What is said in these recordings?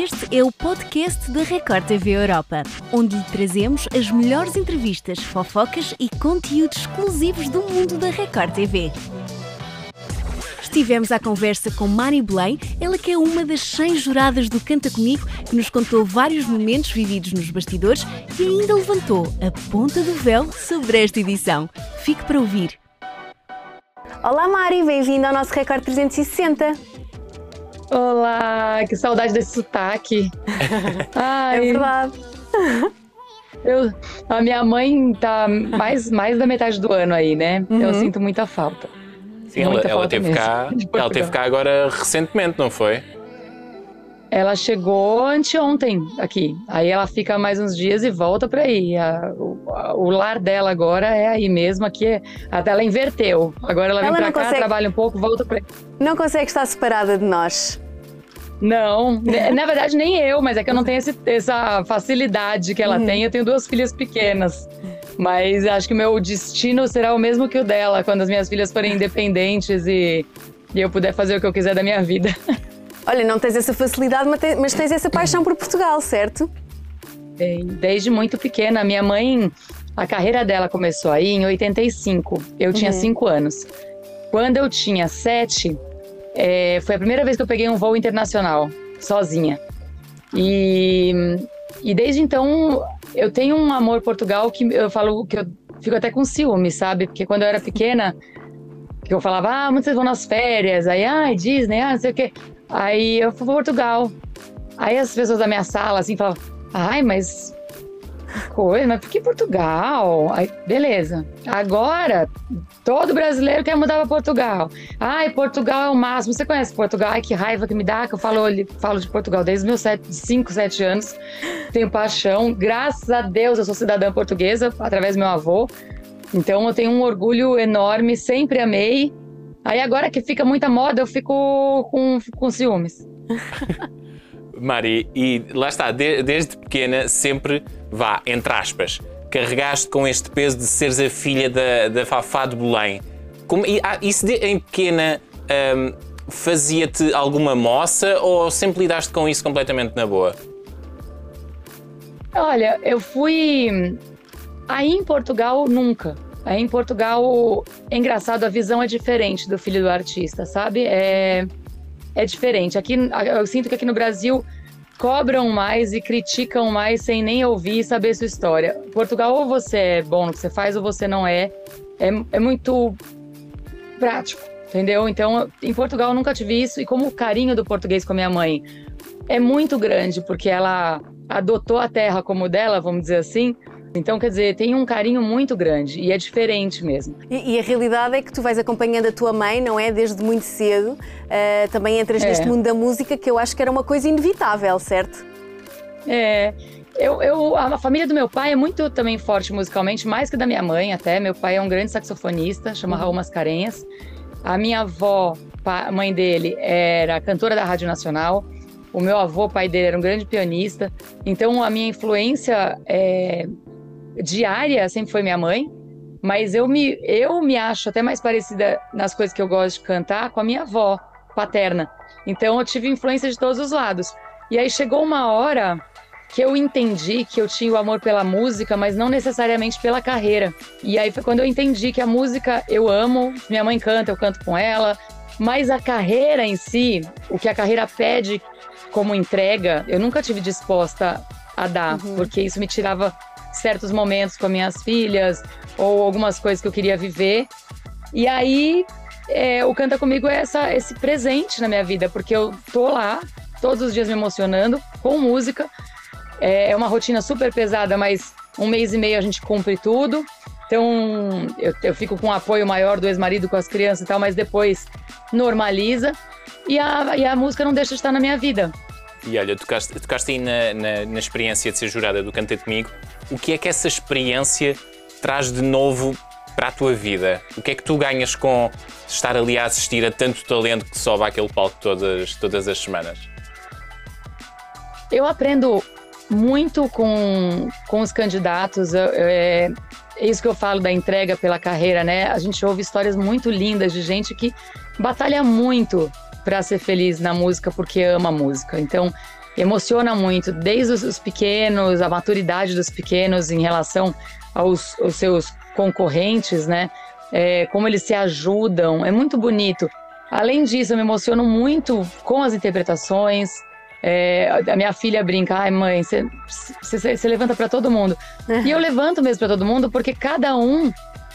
Este é o podcast da Record TV Europa, onde lhe trazemos as melhores entrevistas, fofocas e conteúdos exclusivos do mundo da Record TV. Estivemos à conversa com Mari Belém, ela que é uma das 100 juradas do Canta Comigo, que nos contou vários momentos vividos nos bastidores e ainda levantou a ponta do véu sobre esta edição. Fique para ouvir. Olá Mari, bem-vinda ao nosso Record 360. Olá, que saudade desse sotaque. Ai, é verdade. Eu, a minha mãe tá mais, mais da metade do ano aí, né? Uhum. Eu sinto muita falta. Sim, muita ela, falta ela, teve cá, ela teve cá agora recentemente, não foi? Ela chegou anteontem aqui. Aí ela fica mais uns dias e volta para aí. A, o, a, o, lar dela agora é aí mesmo. Aqui é, até ela inverteu. Agora ela vem para cá, consegue... trabalha um pouco, volta para. Não consegue estar separada de nós. Não, na verdade nem eu, mas é que eu não tenho esse, essa facilidade que ela uhum. tem. Eu tenho duas filhas pequenas. Mas acho que o meu destino será o mesmo que o dela, quando as minhas filhas forem independentes e, e eu puder fazer o que eu quiser da minha vida. Olha, não tens essa facilidade, mas tens essa paixão por Portugal, certo? Desde muito pequena. Minha mãe, a carreira dela começou aí em 85. Eu tinha 5 uhum. anos. Quando eu tinha 7, é, foi a primeira vez que eu peguei um voo internacional, sozinha. E, e desde então eu tenho um amor Portugal que eu falo que eu fico até com ciúme, sabe? Porque quando eu era pequena, que eu falava, ah, vocês vão nas férias? Aí, ah, Disney, ah, não sei o quê. Aí eu fui para Portugal. Aí as pessoas da minha sala, assim, falavam, ai, mas coisa, mas por que Portugal? Aí, beleza. Agora, todo brasileiro quer mudar para Portugal. Ai, Portugal é o máximo. Você conhece Portugal? Ai, que raiva que me dá, que eu falo, falo de Portugal desde meus 5, 7 anos. Tenho paixão. Graças a Deus eu sou cidadã portuguesa, através do meu avô. Então eu tenho um orgulho enorme, sempre amei. Aí agora que fica muita moda, eu fico com, com ciúmes. Mari, e lá está, de, desde pequena sempre, vá, entre aspas, carregaste com este peso de seres a filha da, da Fafá de Belém. Como, e, ah, isso de, em pequena um, fazia-te alguma moça ou sempre lidaste com isso completamente na boa? Olha, eu fui. Aí em Portugal, nunca. Em Portugal, é engraçado, a visão é diferente do filho do artista, sabe? É é diferente. Aqui, eu sinto que aqui no Brasil cobram mais e criticam mais sem nem ouvir e saber sua história. Portugal, ou você é bom no que você faz, ou você não é. É, é muito prático, entendeu? Então, em Portugal eu nunca tive isso. E como o carinho do português com a minha mãe é muito grande, porque ela adotou a terra como dela, vamos dizer assim, então, quer dizer, tem um carinho muito grande e é diferente mesmo. E, e a realidade é que tu vais acompanhando a tua mãe, não é? Desde muito cedo. Uh, também entras é. neste mundo da música, que eu acho que era uma coisa inevitável, certo? É. Eu, eu, a família do meu pai é muito também forte musicalmente, mais que da minha mãe até. Meu pai é um grande saxofonista, chama. Raul Mascarenhas. A minha avó, a mãe dele, era cantora da Rádio Nacional. O meu avô, pai dele, era um grande pianista. Então, a minha influência é, diária sempre foi minha mãe, mas eu me, eu me acho até mais parecida nas coisas que eu gosto de cantar com a minha avó paterna. Então eu tive influência de todos os lados. E aí chegou uma hora que eu entendi que eu tinha o amor pela música, mas não necessariamente pela carreira. E aí foi quando eu entendi que a música eu amo, minha mãe canta, eu canto com ela, mas a carreira em si, o que a carreira pede como entrega, eu nunca tive disposta a dar, uhum. porque isso me tirava certos momentos com minhas filhas ou algumas coisas que eu queria viver. E aí é, o Canta Comigo é essa, esse presente na minha vida, porque eu tô lá todos os dias me emocionando com música. É, é uma rotina super pesada, mas um mês e meio a gente cumpre tudo. Então eu, eu fico com um apoio maior do ex-marido com as crianças e tal, mas depois normaliza. E a, e a música não deixa de estar na minha vida. E olha, tocaste, tocaste aí na, na, na experiência de ser jurada do Canta Comigo o que é que essa experiência traz de novo para a tua vida? O que é que tu ganhas com estar ali a assistir a tanto talento que sobe àquele palco todas, todas as semanas? Eu aprendo muito com, com os candidatos. É, é isso que eu falo da entrega pela carreira, né? A gente ouve histórias muito lindas de gente que batalha muito para ser feliz na música porque ama a música. Então, emociona muito, desde os pequenos, a maturidade dos pequenos em relação aos, aos seus concorrentes, né? É, como eles se ajudam, é muito bonito. Além disso, eu me emociono muito com as interpretações. É, a minha filha brinca, ai mãe, você levanta para todo mundo. E eu levanto mesmo para todo mundo porque cada um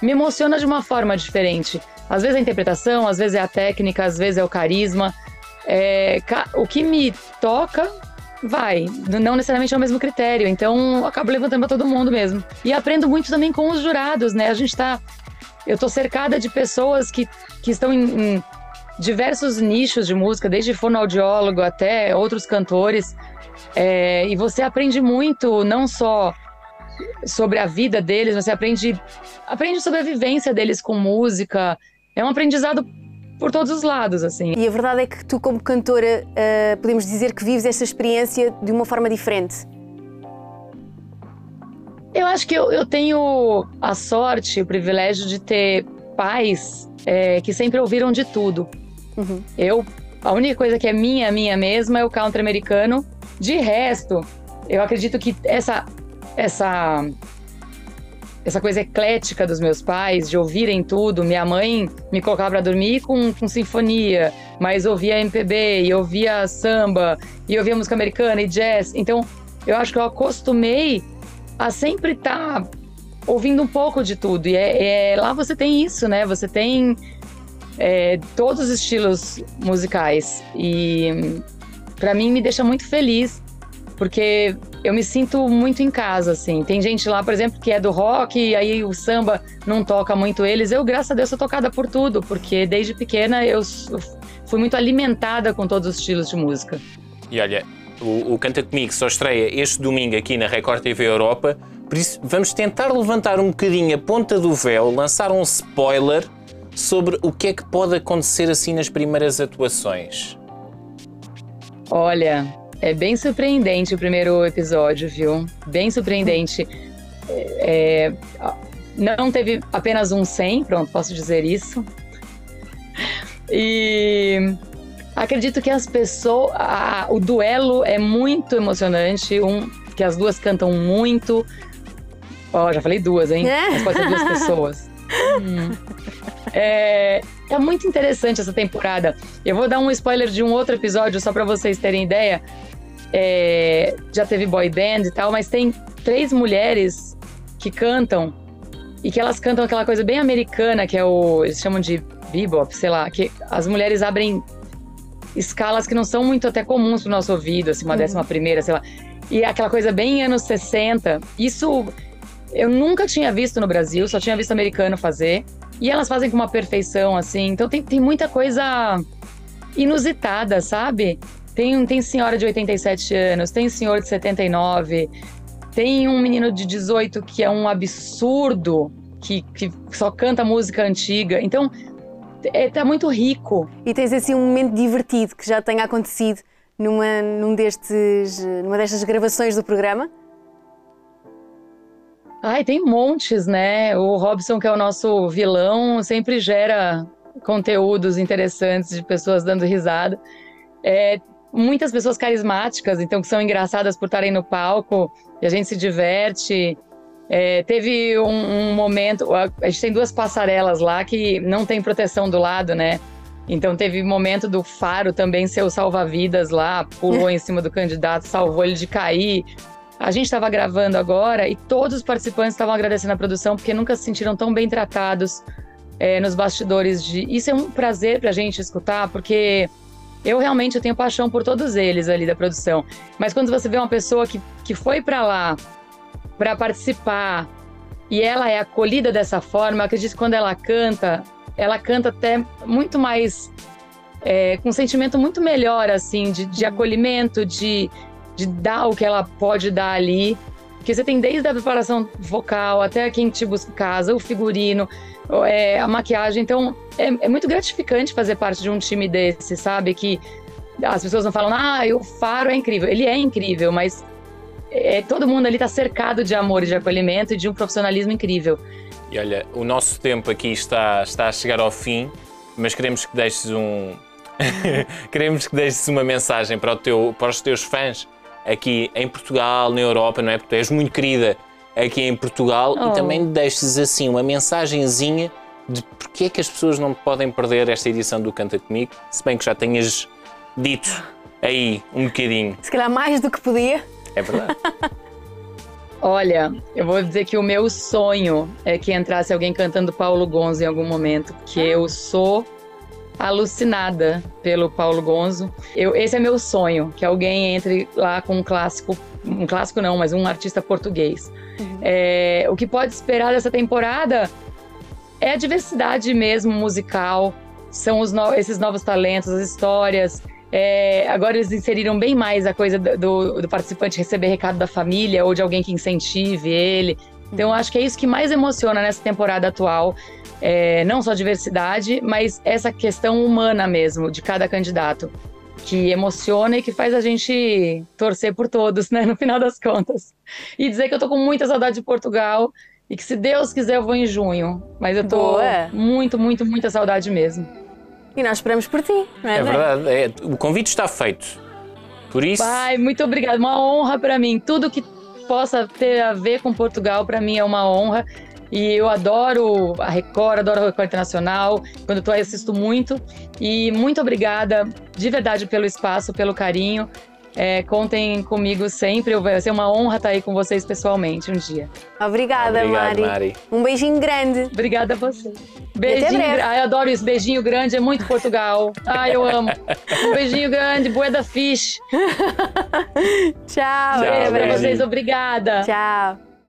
me emociona de uma forma diferente. Às vezes é a interpretação, às vezes é a técnica, às vezes é o carisma. É, o que me toca vai, não necessariamente é o mesmo critério, então acabo levantando para todo mundo mesmo. E aprendo muito também com os jurados, né? A gente tá. Eu tô cercada de pessoas que, que estão em, em diversos nichos de música, desde fonoaudiólogo até outros cantores. É, e você aprende muito, não só sobre a vida deles, você aprende, aprende sobre a vivência deles com música. É um aprendizado por todos os lados, assim. E a verdade é que tu, como cantora, uh, podemos dizer que vives esta experiência de uma forma diferente. Eu acho que eu, eu tenho a sorte, o privilégio de ter pais é, que sempre ouviram de tudo. Uhum. Eu, a única coisa que é minha, minha mesma, é o country americano. De resto, eu acredito que essa, essa, essa coisa eclética dos meus pais, de ouvirem tudo. Minha mãe me colocava para dormir com, com sinfonia, mas ouvia MPB, e ouvia samba, e ouvia música americana e jazz. Então, eu acho que eu acostumei a sempre estar tá ouvindo um pouco de tudo. E é, é, lá você tem isso, né? Você tem é, todos os estilos musicais. E para mim me deixa muito feliz, porque eu me sinto muito em casa, assim. Tem gente lá, por exemplo, que é do rock, e aí o samba não toca muito eles. Eu, graças a Deus, sou tocada por tudo, porque desde pequena eu fui muito alimentada com todos os estilos de música. E olha, o, o Canta Comigo só estreia este domingo aqui na Record TV Europa, por isso vamos tentar levantar um bocadinho a ponta do véu, lançar um spoiler sobre o que é que pode acontecer assim nas primeiras atuações. Olha, é bem surpreendente o primeiro episódio, viu? Bem surpreendente. É, não teve apenas um 100, pronto, posso dizer isso. E acredito que as pessoas. A, o duelo é muito emocionante, um, que as duas cantam muito. Ó, oh, já falei duas, hein? É. Mas pode ser duas pessoas. hum. É, é muito interessante essa temporada. Eu vou dar um spoiler de um outro episódio só para vocês terem ideia. É, já teve boy band e tal, mas tem três mulheres que cantam e que elas cantam aquela coisa bem americana que é o eles chamam de bebop, sei lá, que as mulheres abrem escalas que não são muito até comuns pro nosso ouvido, assim, uma uhum. décima primeira, sei lá. E aquela coisa bem anos 60. Isso eu nunca tinha visto no Brasil, só tinha visto americano fazer. E elas fazem com uma perfeição, assim. Então tem, tem muita coisa inusitada, sabe? Tem, tem senhora de 87 anos, tem senhor de 79, tem um menino de 18 que é um absurdo, que, que só canta música antiga. Então, é, tá muito rico. E tens assim um momento divertido que já tenha acontecido numa, num destes, numa destas gravações do programa? Ai, tem montes, né? O Robson, que é o nosso vilão, sempre gera conteúdos interessantes de pessoas dando risada. É, muitas pessoas carismáticas, então, que são engraçadas por estarem no palco e a gente se diverte. É, teve um, um, momento, a, gente tem duas passarelas lá que não tem proteção do lado, né? Então teve momento do Faro também ser o salva-vidas lá, pulou em cima do candidato, salvou ele de cair. A gente estava gravando agora e todos os participantes estavam agradecendo a produção porque nunca se sentiram tão bem tratados é, nos bastidores. De... Isso é um prazer para a gente escutar, porque eu realmente eu tenho paixão por todos eles ali da produção. Mas quando você vê uma pessoa que, que foi para lá para participar e ela é acolhida dessa forma, eu acredito que quando ela canta, ela canta até muito mais. É, com um sentimento muito melhor, assim, de, de acolhimento, de, de dar o que ela pode dar ali. Porque você tem desde a preparação vocal até quem te busca casa, o figurino, é, a maquiagem. Então, é, é, muito gratificante fazer parte de um time desse, sabe? Que as pessoas não falam, ah, o Faro é incrível. Ele é incrível, mas é, todo mundo ali está cercado de amor de acolhimento e de um profissionalismo incrível. E olha, o nosso tempo aqui está, está a chegar ao fim, mas queremos que deixes um, queremos que deixes uma mensagem para, o teu, para os teus fãs aqui em Portugal, na Europa, não é? Porque tu és muito querida aqui em Portugal oh. e também deixes assim uma mensagenzinha de porque é que as pessoas não podem perder esta edição do Canta Comigo, se bem que já tenhas dito aí um bocadinho. Se calhar mais do que podia. É verdade. Olha, eu vou dizer que o meu sonho é que entrasse alguém cantando Paulo Gonzo em algum momento, que eu sou alucinada pelo Paulo Gonzo. Eu, esse é meu sonho, que alguém entre lá com um clássico, um clássico não, mas um artista português. Uhum. É, o que pode esperar dessa temporada é a diversidade mesmo musical, são no, esses novos talentos, as histórias. É, agora eles inseriram bem mais a coisa do, do, participante receber recado da família ou de alguém que incentive ele. Então, acho que é isso que mais emociona nessa temporada atual. É, não só diversidade, mas essa questão humana mesmo de cada candidato. Que emociona e que faz a gente torcer por todos, né? No final das contas. E dizer que eu tô com muita saudade de Portugal e que se Deus quiser eu vou em junho. Mas eu tô Boa. muito, muito, muita saudade mesmo. E nós esperamos por ti, não é? É verdade, é, o convite está feito. Por isso. Pai, muito obrigada. Uma honra para mim. Tudo que possa ter a ver com Portugal, para mim é uma honra. E eu adoro a Record, adoro a Record Internacional. Quando eu tô aí, assisto muito. E muito obrigada, de verdade, pelo espaço, pelo carinho. É, contem comigo sempre. Vai ser uma honra estar aí com vocês pessoalmente um dia. Obrigada, Obrigado, Mari. Mari. Um beijinho grande. Obrigada a você. Beijinho. Ai, eu adoro isso. Beijinho grande é muito Portugal. Ai, eu amo. Um beijinho grande, Bueda Fish. Tchau. Tchau Beijo pra vocês. Obrigada. Tchau.